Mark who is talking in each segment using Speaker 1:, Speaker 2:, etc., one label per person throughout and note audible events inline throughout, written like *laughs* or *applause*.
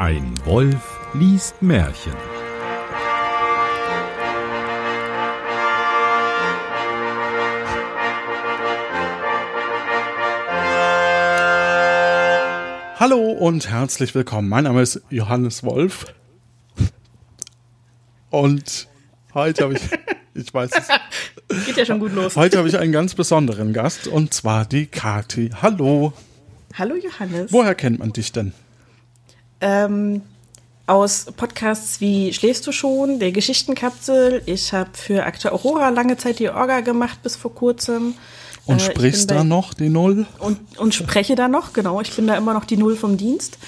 Speaker 1: Ein Wolf liest Märchen.
Speaker 2: Hallo und herzlich willkommen. Mein Name ist Johannes Wolf. Und heute habe ich, ich weiß es. *laughs*
Speaker 3: Geht ja schon gut los.
Speaker 2: Heute habe ich einen ganz besonderen Gast und zwar die Kati. Hallo.
Speaker 3: Hallo Johannes.
Speaker 2: Woher kennt man dich denn?
Speaker 3: Ähm, aus Podcasts wie Schläfst du schon, der Geschichtenkapsel. Ich habe für Akte Aurora lange Zeit die Orga gemacht bis vor kurzem.
Speaker 2: Und
Speaker 3: Äh, ich
Speaker 2: sprichst da noch die Null?
Speaker 3: Und, und spreche da noch, genau. Ich bin da immer noch die Null vom Dienst.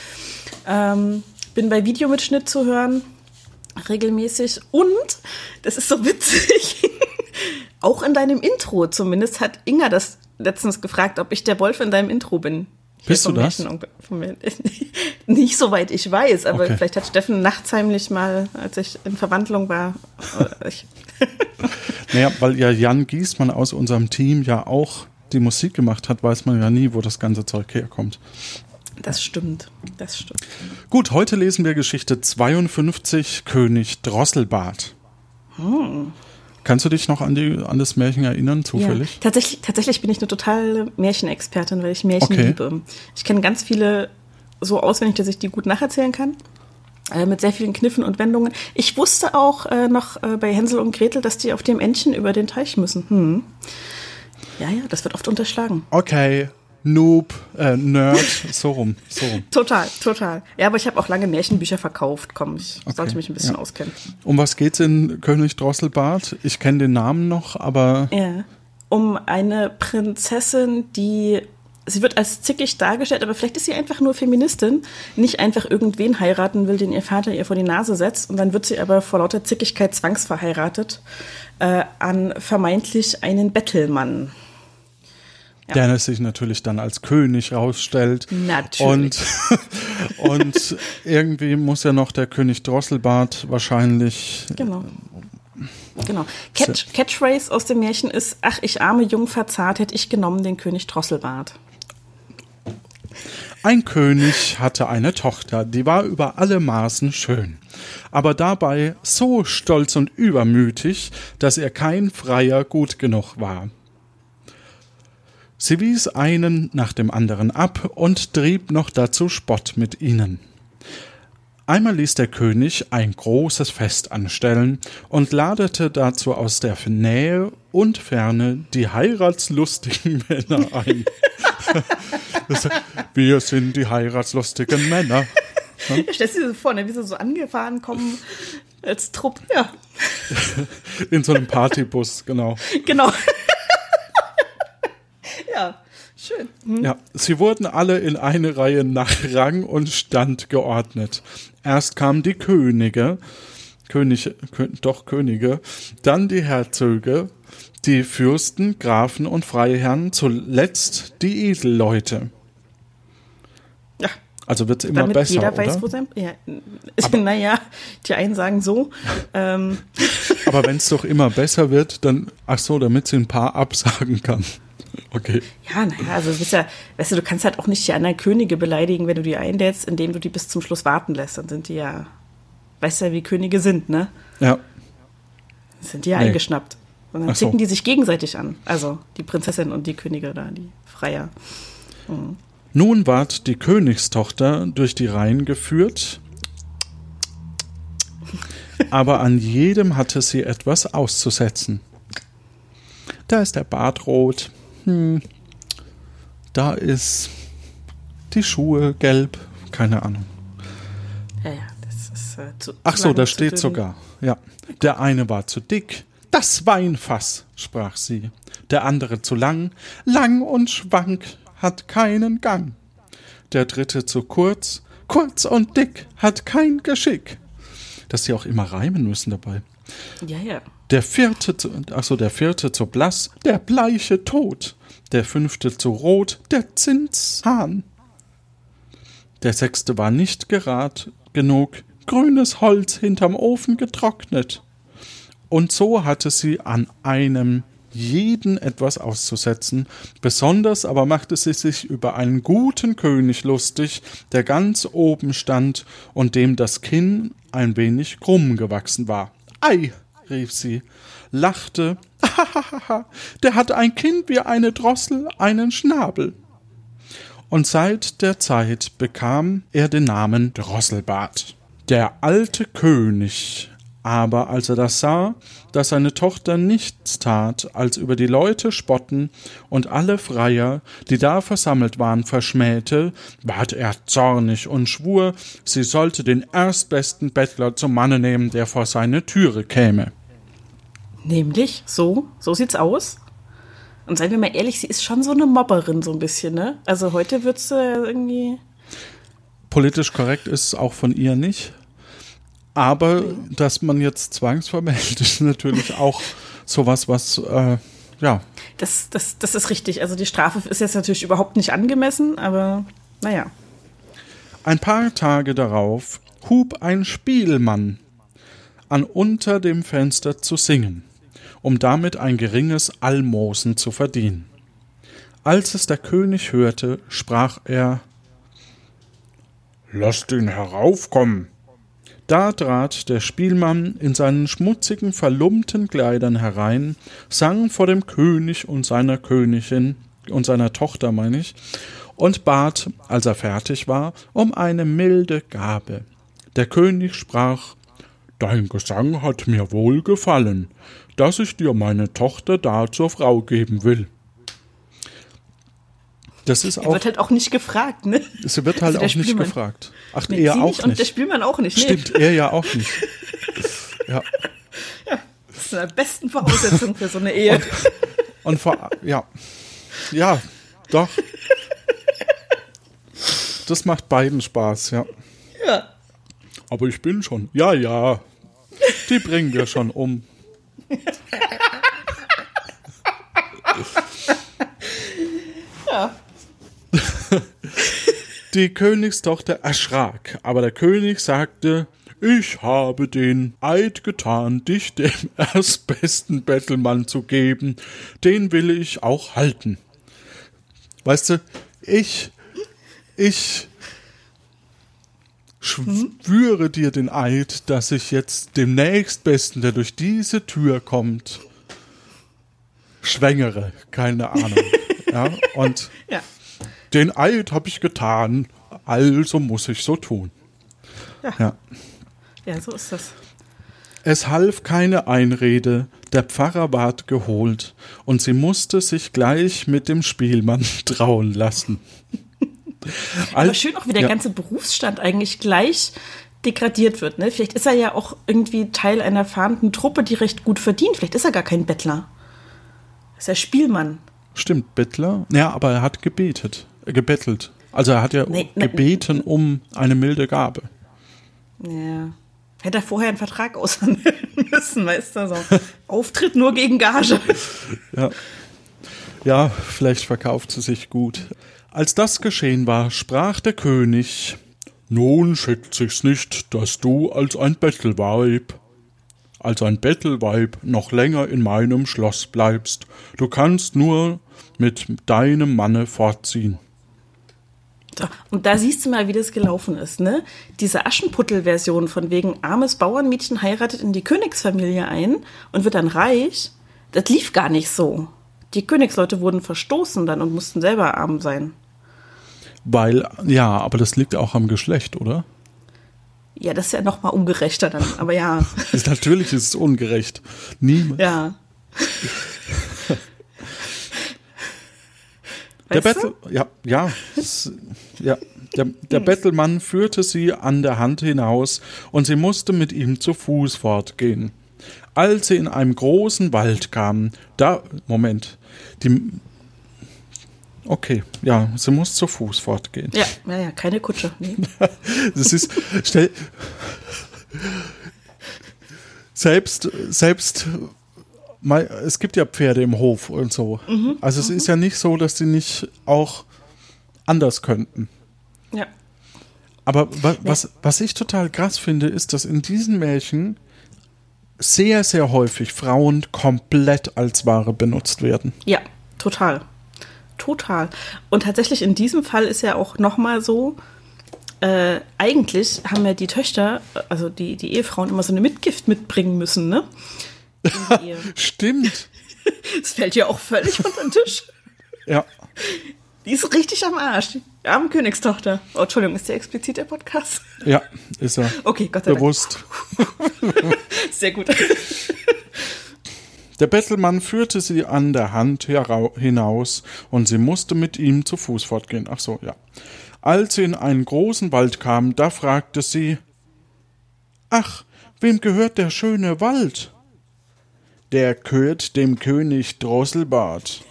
Speaker 3: Ähm, bin bei Videomitschnitt zu hören, regelmäßig. Und, das ist so witzig, *laughs* auch in deinem Intro zumindest hat Inga das letztens gefragt, ob ich der Wolf in deinem Intro bin. Hier
Speaker 2: Bist du das?
Speaker 3: Mär- *laughs* Nicht soweit ich weiß, aber
Speaker 2: Okay.
Speaker 3: vielleicht hat Steffen nachts heimlich mal, als ich in Verwandlung war, *laughs*
Speaker 2: Naja, weil ja Jan Giesmann aus unserem Team ja auch die Musik gemacht hat, weiß man ja nie, wo das ganze Zeug herkommt.
Speaker 3: das stimmt, das stimmt.
Speaker 2: Gut, heute lesen wir Geschichte 52, König Drosselbart.
Speaker 3: Hm.
Speaker 2: Kannst du dich noch an, die, an das Märchen erinnern, zufällig?
Speaker 3: Ja, tatsächlich, tatsächlich bin ich eine totale Märchenexpertin, weil ich Märchen
Speaker 2: Okay.
Speaker 3: liebe. Ich kenne ganz viele so auswendig, dass ich die gut nacherzählen kann. Äh, mit sehr vielen Kniffen und Wendungen. Ich wusste auch äh, noch äh, bei Hänsel und Gretel, dass die auf dem Entchen über den Teich müssen. Hm. Ja, ja, das wird oft unterschlagen.
Speaker 2: Okay, Noob, äh, Nerd, so rum, so rum.
Speaker 3: Total, total. Ja, aber ich habe auch lange Märchenbücher verkauft. Komm, ich
Speaker 2: Okay,
Speaker 3: sollte mich ein bisschen
Speaker 2: ja.
Speaker 3: auskennen.
Speaker 2: Um was geht's in König Drosselbart? Ich kenne den Namen noch, aber
Speaker 3: Ja. Um eine Prinzessin, die. Sie wird als zickig dargestellt, aber vielleicht ist sie einfach nur Feministin, nicht einfach irgendwen heiraten will, den ihr Vater ihr vor die Nase setzt. Und dann wird sie aber vor lauter Zickigkeit zwangsverheiratet äh, an vermeintlich einen Bettelmann.
Speaker 2: Der sich natürlich dann als König rausstellt.
Speaker 3: Natürlich.
Speaker 2: Und, *laughs* und irgendwie muss ja noch der König Drosselbart wahrscheinlich.
Speaker 3: Genau. Genau. Catch, Catchphrase aus dem Märchen ist: Ach, ich arme Jungfer zart, hätte ich genommen den König Drosselbart.
Speaker 2: Ein König hatte eine Tochter, die war über alle Maßen schön, aber dabei so stolz und übermütig, dass ihr kein Freier gut genug war. Sie wies einen nach dem anderen ab und trieb noch dazu Spott mit ihnen. Einmal ließ der König ein großes Fest anstellen und ladete dazu aus der Nähe und Ferne die heiratslustigen *laughs* Männer ein. *laughs* Wir sind die heiratslustigen Männer.
Speaker 3: Ja, *laughs* stellst du dir so vor, ne, wie sie so angefahren kommen als Trupp. Ja,
Speaker 2: In so einem Partybus, genau.
Speaker 3: genau. Ja, schön. Hm.
Speaker 2: Ja, sie wurden alle in eine Reihe nach Rang und Stand geordnet. Erst kamen die Könige, König, Kö, doch Könige, dann die Herzöge, die Fürsten, Grafen und Freiherren, zuletzt die Edelleute.
Speaker 3: Ja,
Speaker 2: Also wird's immer
Speaker 3: damit
Speaker 2: besser,
Speaker 3: jeder
Speaker 2: oder?
Speaker 3: weiß, wo sein. Ja, *laughs* naja, die einen sagen so. *laughs* Ähm,
Speaker 2: Aber wenn es doch immer besser wird, dann, ach so, damit sie ein paar absagen kann. Okay.
Speaker 3: ja, naja, also du bist ja, weißt du, du kannst halt auch nicht die anderen Könige beleidigen, wenn du die einlädst, indem du die bis zum Schluss warten lässt. Dann sind die ja, weißt du ja, wie Könige sind, ne?
Speaker 2: Ja.
Speaker 3: Dann sind die ja
Speaker 2: Nee.
Speaker 3: eingeschnappt. Und dann
Speaker 2: Ach so.
Speaker 3: die sich gegenseitig an. Also die Prinzessin und die Könige da, die Freier.
Speaker 2: Nun ward die Königstochter durch die Reihen geführt, aber an jedem hatte sie etwas auszusetzen. Da ist der Bart rot, hm. da ist die Schuhe gelb, keine Ahnung.
Speaker 3: Ja, ja, das ist äh, zu.
Speaker 2: Ach so, da steht
Speaker 3: dünn.
Speaker 2: sogar, ja. Der eine war zu dick, das Weinfass, sprach sie. Der andere zu lang, lang und schwank, hat keinen Gang. Der dritte zu kurz, kurz und dick, hat kein Geschick. Dass sie auch immer reimen müssen dabei.
Speaker 3: Ja, ja.
Speaker 2: Der vierte zu, ach so, der vierte zu blass, der bleiche Tod. Der fünfte zu rot, der Zinshahn. Der sechste war nicht gerad genug, grünes Holz hinterm Ofen getrocknet. Und so hatte sie an einem jeden etwas auszusetzen. Besonders aber machte sie sich über einen guten König lustig, der ganz oben stand und dem das Kinn ein wenig krumm gewachsen war. Ei, rief sie, lachte, *laughs* der hat ein Kinn wie eine Drossel, einen Schnabel. Und seit der Zeit bekam er den Namen Drosselbart. Der alte König aber als er das sah, dass seine Tochter nichts tat, als über die Leute spotten und alle Freier, die da versammelt waren, verschmähte, ward er zornig und schwur, sie sollte den erstbesten Bettler zum Manne nehmen, der vor seine Türe käme.
Speaker 3: Nämlich, so, so sieht's aus. Und seien wir mal ehrlich, sie ist schon so eine Mobberin, so ein bisschen, ne? Also heute würdest du irgendwie.
Speaker 2: Politisch korrekt ist es auch von ihr nicht. Aber dass man jetzt zwangsvermeldet, *laughs* ist natürlich auch sowas, was, äh, ja.
Speaker 3: Das, das, das ist richtig. Also die Strafe ist jetzt natürlich überhaupt nicht angemessen, aber naja.
Speaker 2: Ein paar Tage darauf hub ein Spielmann an unter dem Fenster zu singen, um damit ein geringes Almosen zu verdienen. Als es der König hörte, sprach er Lasst ihn heraufkommen. Da trat der Spielmann in seinen schmutzigen, verlumpten Kleidern herein, sang vor dem König und seiner Königin und seiner Tochter, meine ich, und bat, als er fertig war, um eine milde Gabe. Der König sprach Dein Gesang hat mir wohl gefallen, dass ich dir meine Tochter da zur Frau geben will.
Speaker 3: Das ist auch. Er wird halt auch nicht gefragt, ne?
Speaker 2: Sie wird halt also auch nicht gefragt.
Speaker 3: Ach, nee, er auch nicht. Und der Spielmann auch nicht.
Speaker 2: Nee. Stimmt, er ja auch nicht. *laughs*
Speaker 3: ja. Ja, das ist eine besten Voraussetzung für so eine Ehe.
Speaker 2: Und, und vor, ja. Ja, doch. Das macht beiden Spaß, ja.
Speaker 3: Ja.
Speaker 2: Aber ich bin schon. Ja, ja. Die bringen wir schon um. Die Königstochter erschrak, aber der König sagte, ich habe den Eid getan, dich dem *laughs* erstbesten Bettelmann zu geben, den will ich auch halten. Weißt du, ich, ich schwöre dir den Eid, dass ich jetzt dem nächstbesten, der durch diese Tür kommt, schwängere, keine Ahnung. *laughs* ja, und
Speaker 3: ja.
Speaker 2: Den Eid habe ich getan, also muss ich so tun.
Speaker 3: Ja. ja. Ja, so ist das.
Speaker 2: Es half keine Einrede, der Pfarrer ward geholt, und sie musste sich gleich mit dem Spielmann *laughs* trauen lassen.
Speaker 3: Aber schön auch, wie der ja. ganze Berufsstand eigentlich gleich degradiert wird. Ne? Vielleicht ist er ja auch irgendwie Teil einer fahrenden Truppe, die recht gut verdient. Vielleicht ist er gar kein Bettler. Ist er Spielmann.
Speaker 2: Stimmt, Bettler. Ja, aber er hat gebetet gebettelt. Also er hat ja nee, gebeten um eine milde Gabe.
Speaker 3: Ja. Hätte er vorher einen Vertrag aushandeln *laughs* müssen, weißt du, so. Auftritt nur gegen Gage. *laughs*
Speaker 2: Ja. Ja, vielleicht verkauft sie sich gut. Als das geschehen war, sprach der König, nun schickt sich's nicht, dass du als ein Bettelweib, als ein Bettelweib noch länger in meinem Schloss bleibst. Du kannst nur mit deinem Manne fortziehen.
Speaker 3: Und da siehst du mal, wie das gelaufen ist, ne? Diese Aschenputtel-Version von wegen armes Bauernmädchen heiratet in die Königsfamilie ein und wird dann reich, das lief gar nicht so. Die Königsleute wurden verstoßen dann und mussten selber arm sein.
Speaker 2: Weil, ja, aber das liegt auch am Geschlecht, oder?
Speaker 3: Ja, das ist ja noch mal ungerechter dann, aber ja. *laughs*
Speaker 2: Natürlich ist es ungerecht. Niemand.
Speaker 3: Ja.
Speaker 2: Der Battle, ja, ja, ja. Der, der hm. Bettelmann führte sie an der Hand hinaus und sie musste mit ihm zu Fuß fortgehen. Als sie in einem großen Wald kamen, da, Moment, die, okay, ja, sie muss zu Fuß fortgehen.
Speaker 3: Ja, ja, ja, keine Kutsche. Nee. *laughs*
Speaker 2: das ist, stell, selbst, selbst es gibt ja Pferde im Hof und so. Mhm, also es mhm. ist ja nicht so, dass die nicht auch anders könnten.
Speaker 3: Ja.
Speaker 2: Aber wa was, was ich total krass finde, ist, dass in diesen Märchen sehr, sehr häufig Frauen komplett als Ware benutzt werden.
Speaker 3: Ja, total. Total. Und tatsächlich in diesem Fall ist ja auch nochmal so, äh, eigentlich haben ja die Töchter, also die, die Ehefrauen, immer so eine Mitgift mitbringen müssen, ne? *laughs*
Speaker 2: Stimmt.
Speaker 3: Das fällt ja auch völlig unter den Tisch.
Speaker 2: Ja.
Speaker 3: Die ist richtig am Arsch. Die arme Königstochter. Oh, Entschuldigung, ist der explizit der Podcast?
Speaker 2: Ja, ist er.
Speaker 3: Okay, Gott sei Dank.
Speaker 2: Bewusst. *laughs*
Speaker 3: Sehr gut.
Speaker 2: Der Bettelmann führte sie an der Hand hinaus und sie musste mit ihm zu Fuß fortgehen. Ach so, ja. Als sie in einen großen Wald kamen, da fragte sie: Ach, wem gehört der schöne Wald? Der gehört dem König Drosselbart.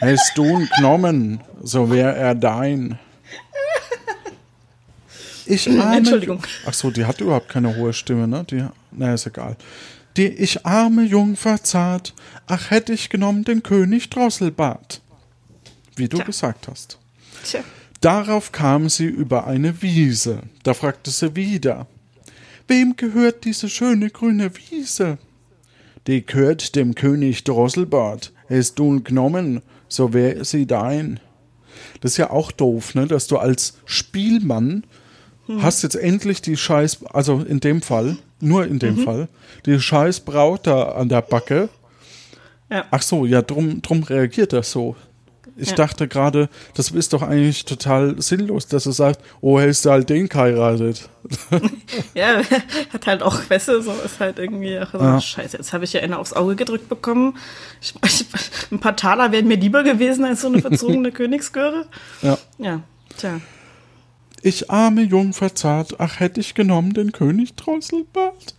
Speaker 2: Hast du ihn genommen, so wär er dein. Ich arme,
Speaker 3: Entschuldigung.
Speaker 2: Ach so, die hat überhaupt keine hohe Stimme, ne? Die, na, ist egal. Die ich arme Jungfer zart, ach hätte ich genommen den König Drosselbart. Wie du
Speaker 3: Tja.
Speaker 2: gesagt hast.
Speaker 3: Tja.
Speaker 2: Darauf kam sie über eine Wiese. Da fragte sie wieder: Wem gehört diese schöne grüne Wiese? Die gehört dem König Drosselbart. Hast du ihn genommen, so wär sie dein. Das ist ja auch doof, ne? Dass du als Spielmann hast jetzt endlich die Scheiß, also in dem Fall, nur in dem Fall, die Scheiß Braut da an der Backe.
Speaker 3: Ja.
Speaker 2: Ach so, ja, drum, drum reagiert das so. Ich
Speaker 3: Ja.
Speaker 2: dachte gerade, das ist doch eigentlich total sinnlos, dass er sagt, oh, hast du halt den geheiratet. *laughs*
Speaker 3: Ja, *laughs* hat halt auch Wässe, so ist halt irgendwie, ach, so,
Speaker 2: Ja.
Speaker 3: scheiße, jetzt habe ich ja eine aufs Auge gedrückt bekommen. Ich, *laughs* ich, ein paar Taler wären mir lieber gewesen als so eine verzogene Königsgöre.
Speaker 2: Ja.
Speaker 3: Ja, tja.
Speaker 2: Ich arme Jungfer zart, ach hätte ich genommen den König Drosselbart.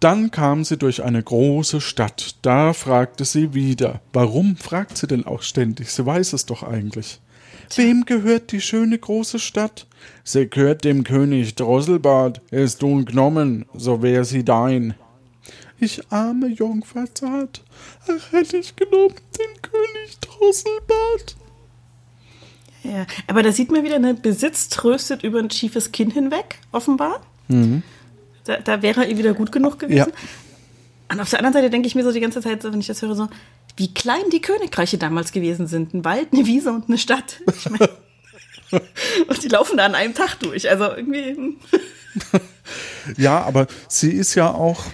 Speaker 2: Dann kam sie durch eine große Stadt. Da fragte sie wieder. Warum fragt sie denn auch ständig? Sie weiß es doch eigentlich. Wem gehört die schöne große Stadt? Sie gehört dem König Drosselbart. Ist du genommen, so wär sie dein. Ich arme Jungfer zart, ach hätte ich genommen den König Drosselbart.
Speaker 3: Ja, aber da sieht man wieder, ne, Besitz tröstet über ein schiefes Kinn hinweg, offenbar. Da, da wäre er wieder gut genug gewesen.
Speaker 2: Ja.
Speaker 3: Und auf der anderen Seite denke ich mir so die ganze Zeit, wenn ich das höre, so, wie klein die Königreiche damals gewesen sind. Ein Wald, eine Wiese und eine Stadt. Ich mein, *laughs* und die laufen da an einem Tag durch. Also irgendwie. hm. *laughs*
Speaker 2: Ja, aber sie ist ja auch.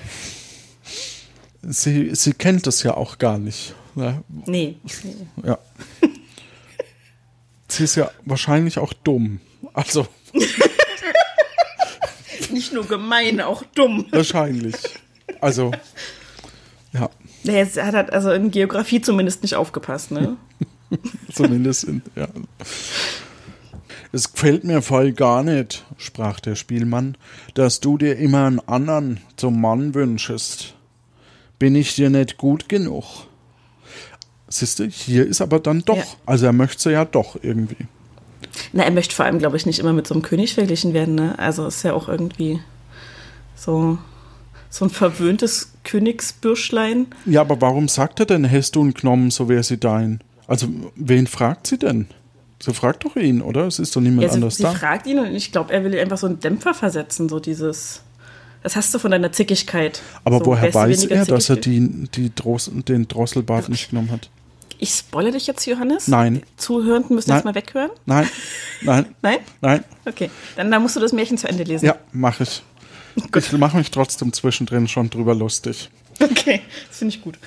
Speaker 2: Sie, sie kennt es ja auch gar nicht. Ne?
Speaker 3: Nee. nee.
Speaker 2: Ja. *laughs* sie ist ja wahrscheinlich auch dumm. Also
Speaker 3: Nicht nur gemein, auch dumm.
Speaker 2: wahrscheinlich. Also, ja,
Speaker 3: Der hat halt also in Geografie zumindest nicht aufgepasst, ne? *laughs*
Speaker 2: zumindest in. Ja. Es gefällt mir voll gar nicht, sprach der Spielmann, dass du dir immer einen anderen zum Mann wünschest. Bin ich dir nicht gut genug? Siehste, hier ist aber dann doch.
Speaker 3: Ja.
Speaker 2: Also er möchte ja doch irgendwie.
Speaker 3: Na, er möchte vor allem, glaube ich, nicht immer mit so einem König verglichen werden, ne? Also ist ja auch irgendwie so, so ein verwöhntes Königsbürschlein.
Speaker 2: Ja, aber warum sagt er denn, hast du ihn genommen, so wäre sie dein? Also, wen fragt sie denn? Sie fragt doch ihn, oder? Es ist doch niemand
Speaker 3: Ja, sie,
Speaker 2: anders
Speaker 3: sie
Speaker 2: da.
Speaker 3: fragt ihn und ich glaube, er will ihr einfach so einen Dämpfer versetzen, so dieses. Das hast du von deiner Zickigkeit.
Speaker 2: Aber
Speaker 3: so,
Speaker 2: woher weiß er, dass er die, die Dross, den Drosselbart nicht genommen hat?
Speaker 3: Ich spoilere dich jetzt, Johannes?
Speaker 2: Nein.
Speaker 3: Die Zuhörenden müssen
Speaker 2: Nein.
Speaker 3: jetzt mal weghören.
Speaker 2: Nein, nein, *laughs*
Speaker 3: Nein?
Speaker 2: nein.
Speaker 3: Okay. Dann, dann musst du das Märchen zu Ende lesen.
Speaker 2: Ja, mache ich. Ich mache mich trotzdem zwischendrin schon drüber lustig.
Speaker 3: Okay. Das finde ich gut.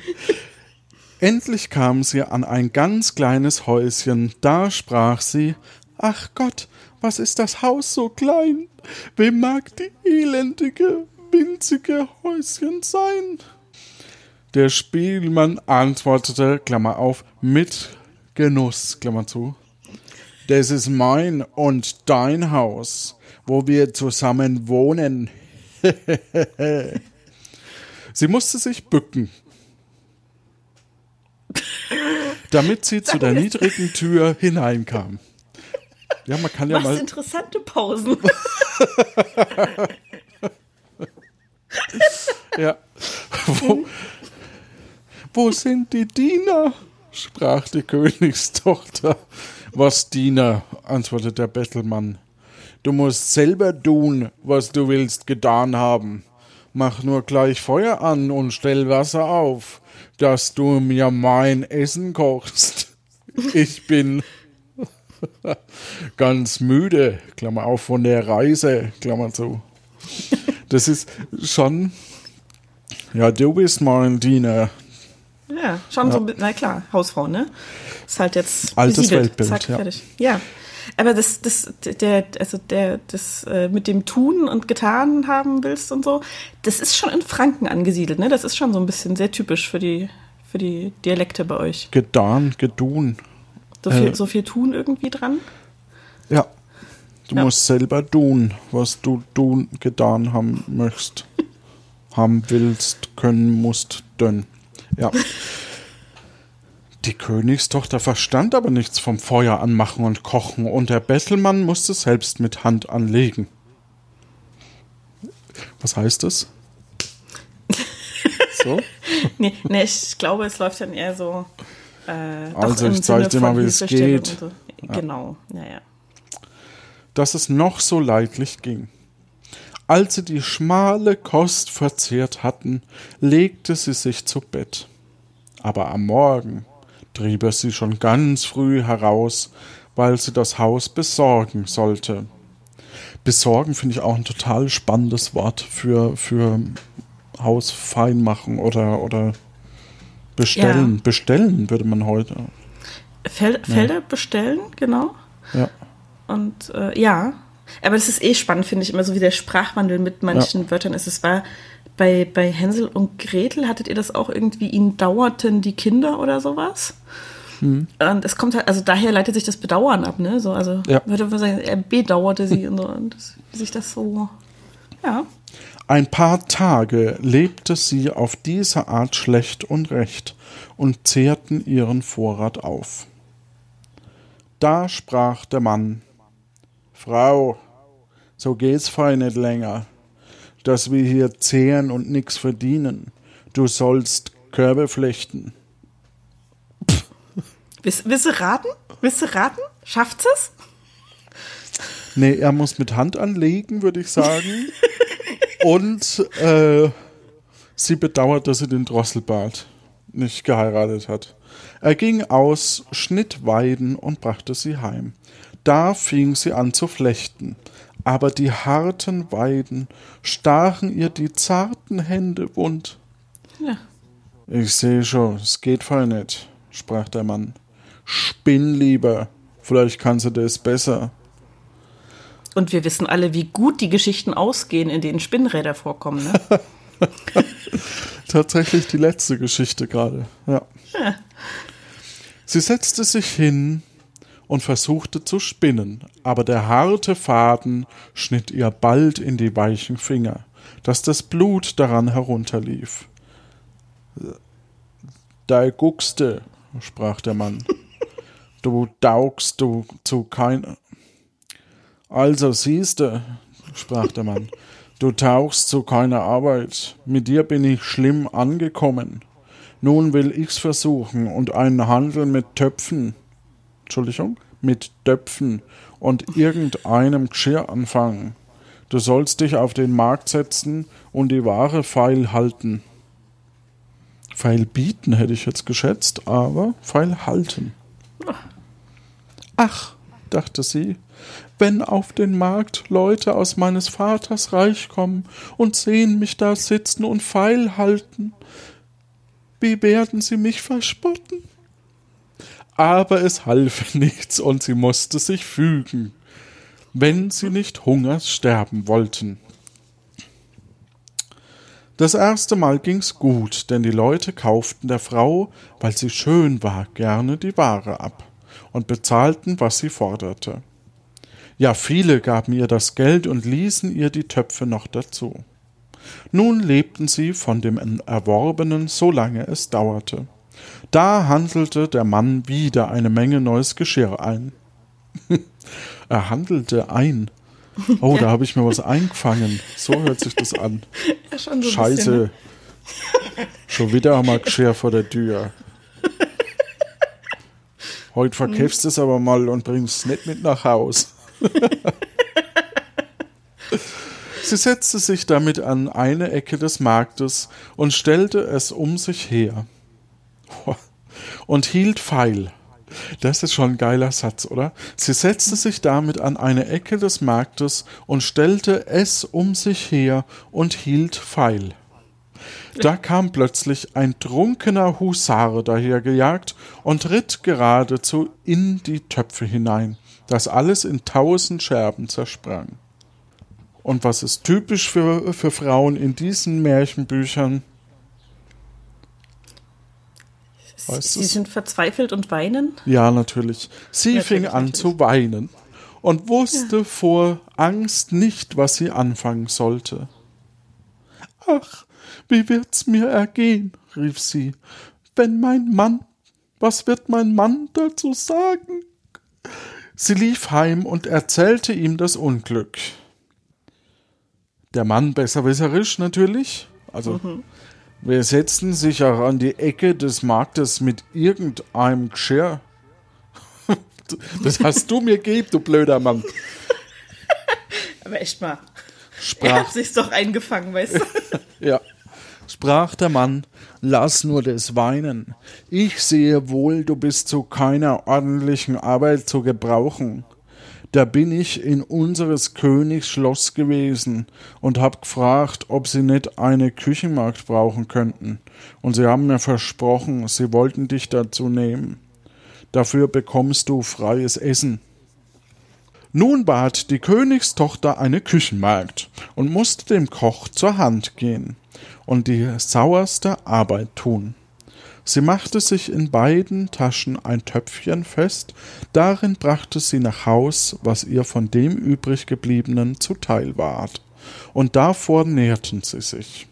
Speaker 3: *laughs*
Speaker 2: Endlich kam sie an ein ganz kleines Häuschen. Da sprach sie: Ach Gott, was ist das Haus so klein? Wem mag die elendige, winzige Häuschen sein? Der Spielmann antwortete, Klammer auf, mit Genuss, Klammer zu. Das ist mein und dein Haus, wo wir zusammen wohnen. *laughs* sie musste sich bücken, damit sie zu der niedrigen Tür hineinkam. Ja, man kann ja
Speaker 3: Was
Speaker 2: mal.
Speaker 3: interessante Pausen. *laughs*
Speaker 2: Ja. *laughs* Wo, wo sind die Diener? sprach die Königstochter. Was Diener? antwortete der Bettelmann. Du musst selber tun, was du willst getan haben. mach nur gleich Feuer an und stell Wasser auf, dass du mir mein Essen kochst. Ich bin *laughs* ganz müde, Klammer auf, von der Reise, Klammer zu. Das ist schon, ja, du bist mein Diener.
Speaker 3: Ja, schon so ein bisschen, na klar, Hausfrau, ne? Ist halt jetzt
Speaker 2: Altes
Speaker 3: besiedelt.
Speaker 2: Weltbild,
Speaker 3: Zack,
Speaker 2: ja.
Speaker 3: fertig. Ja. Aber das, das, der, also der, das äh, mit dem Tun und getan haben willst und so, das ist schon in Franken angesiedelt, ne? Das ist schon so ein bisschen sehr typisch für die, für die Dialekte bei euch.
Speaker 2: Gedan, gedun.
Speaker 3: So viel,
Speaker 2: Äh.
Speaker 3: so viel tun irgendwie dran.
Speaker 2: Ja. Du
Speaker 3: Ja.
Speaker 2: musst selber tun, was du tun, getan haben möchtest. *laughs* haben willst, können musst, dünn. Ja. Die Königstochter verstand aber nichts vom Feuer anmachen und kochen und der Bettelmann musste selbst mit Hand anlegen. Was heißt das? *laughs* So?
Speaker 3: Nee, nee, ich glaube, es läuft dann eher so. Äh,
Speaker 2: Also, ich zeig
Speaker 3: Sinne
Speaker 2: dir mal, wie es geht.
Speaker 3: So. Genau, ja, ja.
Speaker 2: dass es noch so leidlich ging. Als sie die schmale Kost verzehrt hatten, legte sie sich zu Bett. Aber am Morgen trieb er sie schon ganz früh heraus, weil sie das Haus besorgen sollte. Besorgen finde ich auch ein total spannendes Wort für, für Haus fein machen oder, oder bestellen.
Speaker 3: Ja.
Speaker 2: Bestellen würde man heute.
Speaker 3: Fel Felder bestellen, genau.
Speaker 2: Ja.
Speaker 3: Und äh, ja, aber das ist eh spannend, finde ich, immer so wie der Sprachwandel mit manchen Wörtern ist. Es war bei, bei Hänsel und Gretel, hattet ihr das auch irgendwie, ihnen dauerten die Kinder oder sowas?
Speaker 2: Hm.
Speaker 3: Und es kommt halt, also daher leitet sich das Bedauern ab, ne? So, also
Speaker 2: Ja.
Speaker 3: würde man sagen, er bedauerte sie und so. Und das, sich das so, ja.
Speaker 2: Ein paar Tage lebte sie auf diese Art schlecht und recht und zehrten ihren Vorrat auf. Da sprach der Mann Frau, so geht's fein nicht länger, dass wir hier zehren und nix verdienen. Du sollst Körbe flechten. *laughs*
Speaker 3: Willst, willst du raten? Willst du raten? Schafft es?
Speaker 2: Nee, er muss mit Hand anlegen, würde ich sagen. *laughs* Und äh, sie bedauert, dass sie den Drosselbart nicht geheiratet hat. Er ging aus, schnitt Weiden und brachte sie heim. Da fing sie an zu flechten, aber die harten Weiden stachen ihr die zarten Hände wund.
Speaker 3: Ja.
Speaker 2: Ich sehe schon, es geht voll nicht, sprach der Mann. Spinn lieber, vielleicht kannst du das besser.
Speaker 3: Und wir wissen alle, wie gut die Geschichten ausgehen, in denen Spinnräder vorkommen, ne? *laughs*
Speaker 2: Tatsächlich die letzte Geschichte gerade. Ja. Sie setzte sich hin und versuchte zu spinnen, aber der harte Faden schnitt ihr bald in die weichen Finger, dass das Blut daran herunterlief. Da guckste, sprach der Mann. *laughs* Du daugst du zu keiner. Also siehste, sprach der Mann, du tauchst zu keiner Arbeit. Mit dir bin ich schlimm angekommen. Nun will ich's versuchen und einen Handel mit Töpfen, Entschuldigung, mit Töpfen und irgendeinem Geschirr anfangen. Du sollst dich auf den Markt setzen und die Ware feil halten. Feil bieten hätte ich jetzt geschätzt, aber feil halten. Ach, dachte sie, wenn auf den Markt Leute aus meines Vaters Reich kommen und sehen mich da sitzen und feil halten, wie werden sie mich verspotten? Aber es half *laughs* nichts und sie musste sich fügen, wenn sie nicht Hungers sterben wollten. Das erste Mal ging's gut, denn die Leute kauften der Frau, weil sie schön war, gerne die Ware ab und bezahlten, was sie forderte. Ja, viele gaben ihr das Geld und ließen ihr die Töpfe noch dazu. Nun lebten sie von dem Erworbenen, solange es dauerte. Da handelte der Mann wieder eine Menge neues Geschirr ein. *laughs* er handelte ein. Oh, da habe ich mir was *laughs* eingefangen. So hört sich das an.
Speaker 3: Ja, schon so
Speaker 2: Scheiße.
Speaker 3: Bisschen, ne?
Speaker 2: Schon wieder haben wir Geschirr vor der Tür. Heute verkaufst du es aber mal und bringst es nicht mit nach Haus. *laughs* Sie setzte sich damit an eine Ecke des Marktes und stellte es um sich her. Und hielt feil. Das ist schon ein geiler Satz, oder? Sie setzte sich damit an eine Ecke des Marktes und stellte es um sich her und hielt feil. Da kam plötzlich ein trunkener Husare dahergejagt und ritt geradezu in die Töpfe hinein, dass alles in tausend Scherben zersprang. Und was ist typisch für, für Frauen in diesen Märchenbüchern?
Speaker 3: Weißt Sie sind verzweifelt und weinen?
Speaker 2: Ja, natürlich. Sie natürlich, fing an natürlich. zu weinen und wusste ja. vor Angst nicht, was sie anfangen sollte. Ach, wie wird's mir ergehen? rief sie. Wenn mein Mann, was wird mein Mann dazu sagen? Sie lief heim und erzählte ihm das Unglück. Der Mann besserwisserisch natürlich, also mhm. Wir setzten sich auch an die Ecke des Marktes mit irgendeinem Geschirr. Das hast du mir gegeben, du blöder Mann.
Speaker 3: Aber echt mal. Sprach, er hat sich's doch eingefangen, weißt du? *laughs*
Speaker 2: ja. Sprach der Mann, lass nur das Weinen. Ich sehe wohl, du bist zu keiner ordentlichen Arbeit zu gebrauchen da bin ich in unseres Königs Schloss gewesen und hab gefragt, ob sie nicht eine Küchenmagd brauchen könnten, und sie haben mir versprochen, sie wollten dich dazu nehmen. Dafür bekommst du freies Essen. Nun bat die Königstochter eine Küchenmagd und musste dem Koch zur Hand gehen und die sauerste Arbeit tun. Sie machte sich in beiden Taschen ein Töpfchen fest, darin brachte sie nach Haus, was ihr von dem übrig gebliebenen zuteil ward, und davor nährten sie sich.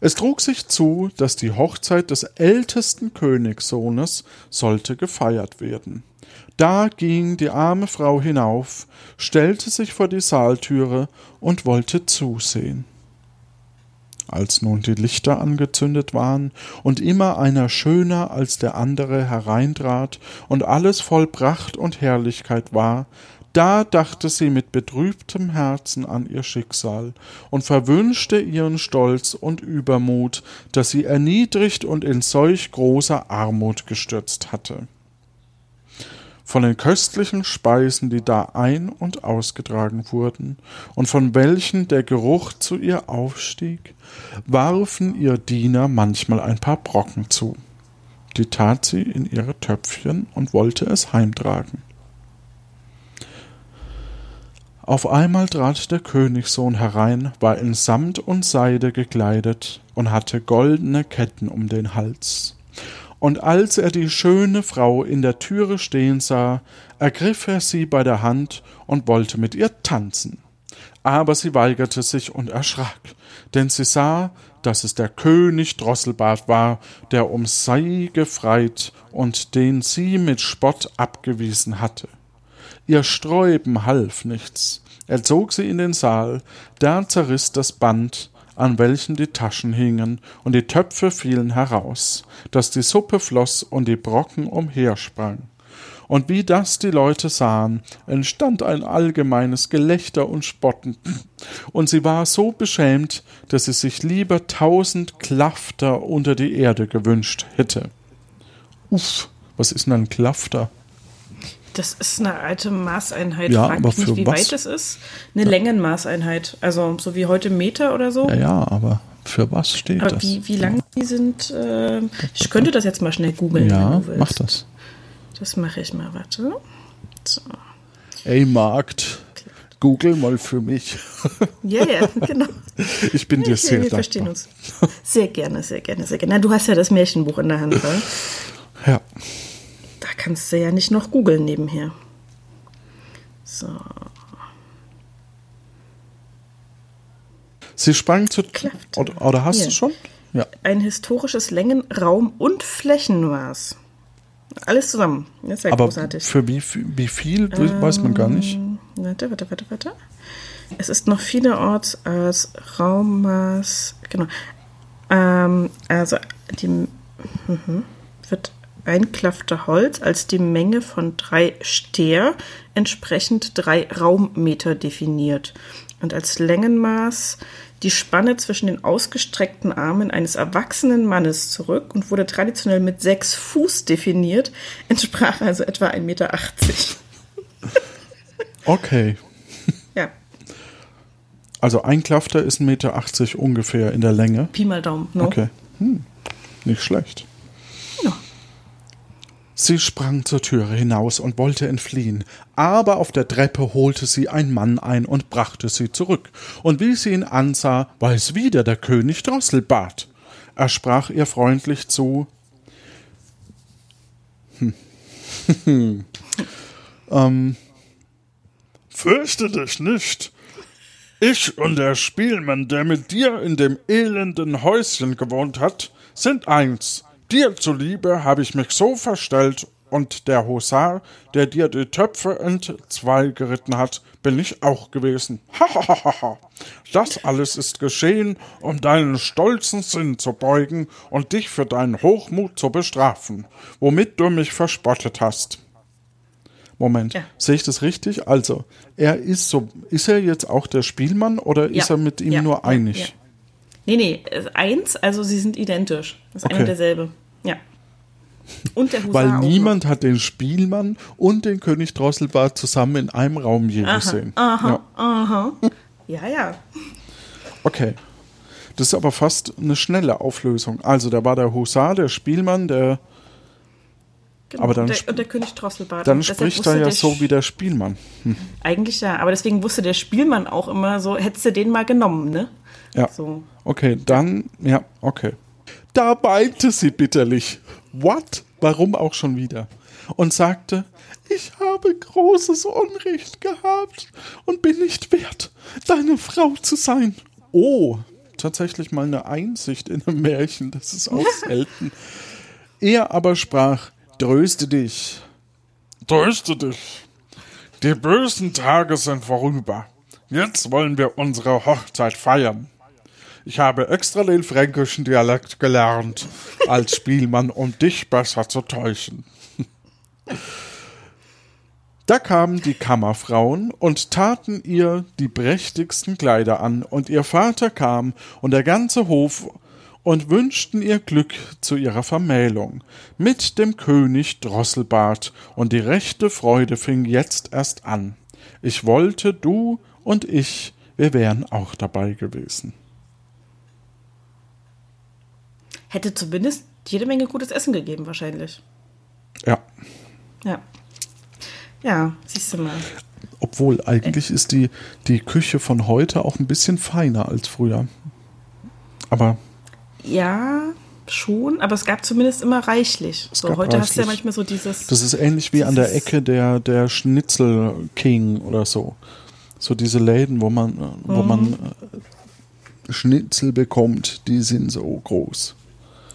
Speaker 2: Es trug sich zu, dass die Hochzeit des ältesten Königssohnes sollte gefeiert werden. Da ging die arme Frau hinauf, stellte sich vor die Saaltüre und wollte zusehen. Als nun die Lichter angezündet waren und immer einer schöner als der andere hereintrat und alles voll Pracht und Herrlichkeit war, da dachte sie mit betrübtem Herzen an ihr Schicksal und verwünschte ihren Stolz und Übermut, dass sie erniedrigt und in solch großer Armut gestürzt hatte von den köstlichen Speisen, die da ein- und ausgetragen wurden, und von welchen der Geruch zu ihr aufstieg, warfen ihr Diener manchmal ein paar Brocken zu. Die tat sie in ihre Töpfchen und wollte es heimtragen. Auf einmal trat der Königssohn herein, war in Samt und Seide gekleidet und hatte goldene Ketten um den Hals und als er die schöne Frau in der Türe stehen sah, ergriff er sie bei der Hand und wollte mit ihr tanzen. Aber sie weigerte sich und erschrak, denn sie sah, dass es der König Drosselbart war, der um sie gefreit und den sie mit Spott abgewiesen hatte. Ihr Sträuben half nichts. Er zog sie in den Saal, da zerriß das Band, an welchen die Taschen hingen, und die Töpfe fielen heraus, dass die Suppe floß und die Brocken umhersprang. Und wie das die Leute sahen, entstand ein allgemeines Gelächter und Spotten, und sie war so beschämt, dass sie sich lieber tausend Klafter unter die Erde gewünscht hätte. Uff, was ist denn ein Klafter?
Speaker 3: Das ist eine alte Maßeinheit.
Speaker 2: Ja, Frag aber für nicht,
Speaker 3: wie
Speaker 2: was?
Speaker 3: weit es ist. Eine ja. Längenmaßeinheit. Also so wie heute Meter oder so.
Speaker 2: Ja, ja aber für was steht aber
Speaker 3: das? Wie, wie lang die sind. Äh, ich könnte das jetzt mal schnell googeln.
Speaker 2: Ja, mach das.
Speaker 3: Das mache ich mal. Warte. So.
Speaker 2: Ey, Markt. Google mal für mich. *laughs*
Speaker 3: Ja, ja, genau. *laughs*
Speaker 2: Ich bin dir sehr
Speaker 3: Wir
Speaker 2: dankbar.
Speaker 3: verstehen uns. Sehr gerne, sehr gerne, sehr gerne. Na, du hast ja das Märchenbuch in der Hand, oder?
Speaker 2: Ja
Speaker 3: kannst du ja nicht noch googeln nebenher. So.
Speaker 2: Sie sprang zu. Oder, oder hast Hier. du schon?
Speaker 3: Ja. Ein historisches Längen-, Raum- und Flächenmaß. Alles zusammen. Das ist ja
Speaker 2: Aber
Speaker 3: großartig.
Speaker 2: Für wie, wie viel ähm, weiß man gar nicht.
Speaker 3: Warte, warte, warte, warte. Es ist noch vielerorts als Raummaß. Genau. Ähm, also die mhm, wird einklaffte Holz als die Menge von drei Steer, entsprechend drei Raummeter definiert und als Längenmaß die Spanne zwischen den ausgestreckten Armen eines erwachsenen Mannes zurück und wurde traditionell mit sechs Fuß definiert, *laughs* entsprach also etwa 1,80 Meter. *laughs*
Speaker 2: Okay.
Speaker 3: Ja,
Speaker 2: Also ein Klafter ist 1,80 Meter ungefähr in der Länge.
Speaker 3: Pi mal Daumen. Ne?
Speaker 2: Okay. Hm. Nicht schlecht. Sie sprang zur Türe hinaus und wollte entfliehen, aber auf der Treppe holte sie ein Mann ein und brachte sie zurück, und wie sie ihn ansah, war es wieder der König Drosselbart. Er sprach ihr freundlich zu hm. *laughs* ähm, Fürchte dich nicht. Ich und der Spielmann, der mit dir in dem elenden Häuschen gewohnt hat, sind eins. Dir zuliebe habe ich mich so verstellt, und der Husar, der dir die Töpfe entzwei geritten hat, bin ich auch gewesen. *laughs* Hahaha. das alles ist geschehen, um deinen stolzen Sinn zu beugen und dich für deinen Hochmut zu bestrafen, womit du mich verspottet hast. Moment,
Speaker 3: Ja.
Speaker 2: sehe ich das richtig? Also, er ist so, ist er jetzt auch der Spielmann oder ist er mit ihm
Speaker 3: ja,
Speaker 2: nur
Speaker 3: ja,
Speaker 2: einig?
Speaker 3: Nee, nee, eins, also sie sind identisch. Das ist
Speaker 2: Okay.
Speaker 3: ein und derselbe. Ja. Und der Husar
Speaker 2: Weil niemand hat den Spielmann und den König Drosselbart zusammen in einem Raum je gesehen. Ja.
Speaker 3: noch. Ja, ja.
Speaker 2: Okay. Das ist aber fast eine schnelle Auflösung. Also, da war der Husar, der Spielmann, der
Speaker 3: Genau.
Speaker 2: Aber dann
Speaker 3: und, der, und der König Drosselbart.
Speaker 2: dann spricht er ja so wie der Spielmann.
Speaker 3: Eigentlich ja, aber deswegen wusste der Spielmann auch immer so, hättest du den mal genommen, ne?
Speaker 2: Ja.
Speaker 3: So.
Speaker 2: Okay, dann, ja, okay. Da weinte sie bitterlich. What? Warum auch schon wieder? Und sagte, ich habe großes Unrecht gehabt und bin nicht wert, deine Frau zu sein. Oh, tatsächlich mal eine Einsicht in einem Märchen, das ist auch *laughs* selten. Er aber sprach, tröste dich. Tröste dich. Die bösen Tage sind vorüber. Jetzt wollen wir unsere Hochzeit feiern. Ich habe extra den fränkischen Dialekt gelernt als Spielmann, um dich besser zu täuschen. Da kamen die Kammerfrauen und taten ihr die prächtigsten Kleider an, und ihr Vater kam und der ganze Hof und wünschten ihr Glück zu ihrer Vermählung mit dem König Drosselbart, und die rechte Freude fing jetzt erst an. Ich wollte, du und ich, wir wären auch dabei gewesen.
Speaker 3: Hätte zumindest jede Menge gutes Essen gegeben, wahrscheinlich.
Speaker 2: Ja.
Speaker 3: Ja. Ja, siehst du mal.
Speaker 2: Obwohl, eigentlich ist die, die Küche von heute auch ein bisschen feiner als früher. Aber
Speaker 3: Ja, schon, aber es gab zumindest immer reichlich.
Speaker 2: Es
Speaker 3: So, heute hast du ja
Speaker 2: reichlich.
Speaker 3: manchmal so dieses.
Speaker 2: das ist ähnlich wie an der Ecke der, der Schnitzel King oder so. So diese Läden, wo man, wo
Speaker 3: Mhm.
Speaker 2: man äh, Schnitzel bekommt, die sind so groß.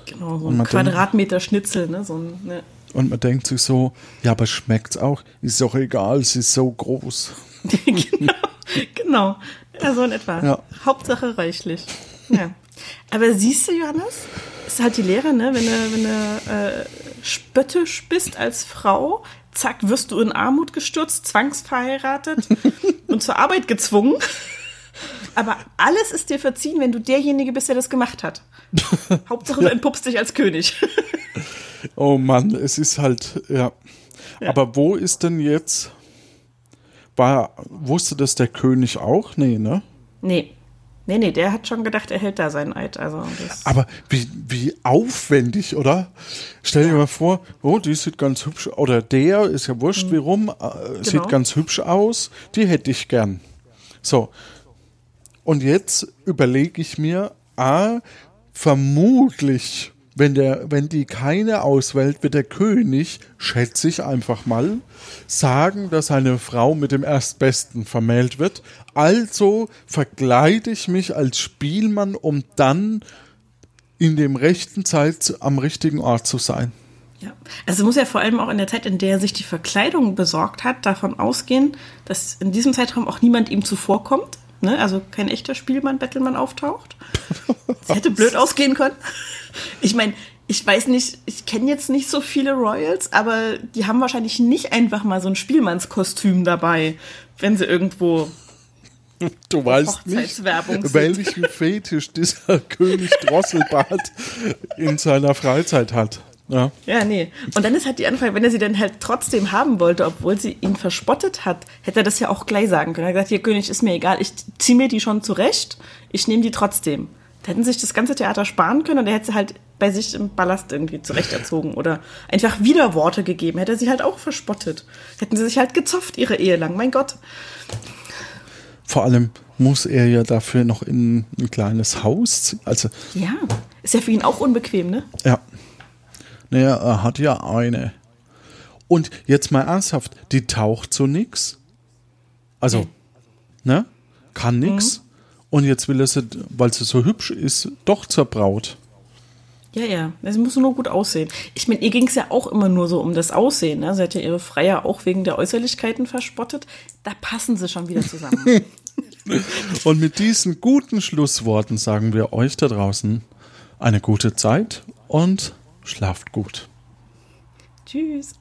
Speaker 3: genau, so ein
Speaker 2: man denkt-
Speaker 3: Quadratmeter Schnitzel, ne? So ein, ne.
Speaker 2: Und man denkt sich so, ja, aber schmeckt's auch? Ist doch egal, es ist so groß. *laughs*
Speaker 3: genau, genau. Ja, so in etwa.
Speaker 2: Ja.
Speaker 3: Hauptsache reichlich. Ja. Aber siehst du, Johannes, ist halt die Lehre, ne? Wenn du, wenn du äh, spöttisch bist als Frau, zack, wirst du in Armut gestürzt, zwangsverheiratet *laughs* und zur Arbeit gezwungen. Aber alles ist dir verziehen, wenn du derjenige bist, der das gemacht hat. *laughs* Hauptsache, du entpuppst dich als König. *laughs*
Speaker 2: Oh Mann, es ist halt, ja. Aber wo ist denn jetzt, war, wusste das der König auch? Nee, ne?
Speaker 3: nee. Nee, nee, der hat schon gedacht, er hält da seinen Eid. Also
Speaker 2: Aber wie, wie aufwendig, oder? Stell dir mal vor, oh, die sieht ganz hübsch, oder der, ist ja wurscht, wie rum, äh, sieht
Speaker 3: Genau.
Speaker 2: ganz hübsch aus, die hätte ich gern. So. Und jetzt überlege ich mir, ah, vermutlich, wenn, der, wenn die keine auswählt, wird der König, schätze ich einfach mal, sagen, dass seine Frau mit dem Erstbesten vermählt wird. Also verkleide ich mich als Spielmann, um dann in dem rechten Zeit am richtigen Ort zu sein.
Speaker 3: Ja. Also muss ja vor allem auch in der Zeit, in der er sich die Verkleidung besorgt hat, davon ausgehen, dass in diesem Zeitraum auch niemand ihm zuvorkommt. Ne? Also kein echter Spielmann, Bettelmann auftaucht. Das hätte blöd ausgehen können. Ich meine, ich weiß nicht, ich kenne jetzt nicht so viele Royals, aber die haben wahrscheinlich nicht einfach mal so ein Spielmannskostüm dabei, wenn sie irgendwo
Speaker 2: Du weißt nicht, welchen Fetisch dieser König Drosselbart in seiner Freizeit hat. Ja.
Speaker 3: ja, nee. Und dann ist halt die Anfrage, wenn er sie dann halt trotzdem haben wollte, obwohl sie ihn verspottet hat, hätte er das ja auch gleich sagen können. Er hat gesagt, hier König, ist mir egal, ich ziehe mir die schon zurecht, ich nehme die trotzdem. Da hätten sich das ganze Theater sparen können und er hätte sie halt bei sich im Ballast irgendwie zurechterzogen oder einfach Widerworte gegeben. Hätte er sie halt auch verspottet. Hätten sie sich halt gezofft, ihre Ehe lang. Mein Gott.
Speaker 2: Vor allem muss er ja dafür noch in ein kleines Haus ziehen. Also,
Speaker 3: ja, ist ja für ihn auch unbequem, ne?
Speaker 2: Ja. Naja, er hat ja eine. Und jetzt mal ernsthaft, die taucht so nix. Also, ne? Kann nix. Mhm. Und jetzt will er sie, weil sie so hübsch ist, doch zur Braut.
Speaker 3: Ja, ja, sie muss nur gut aussehen. Ich meine, ihr ging es ja auch immer nur so um das Aussehen. Ne? Sie hat ja ihre Freier auch wegen der Äußerlichkeiten verspottet. Da passen sie schon wieder zusammen. *laughs*
Speaker 2: Und mit diesen guten Schlussworten sagen wir euch da draußen eine gute Zeit und schlaft gut.
Speaker 3: Tschüss.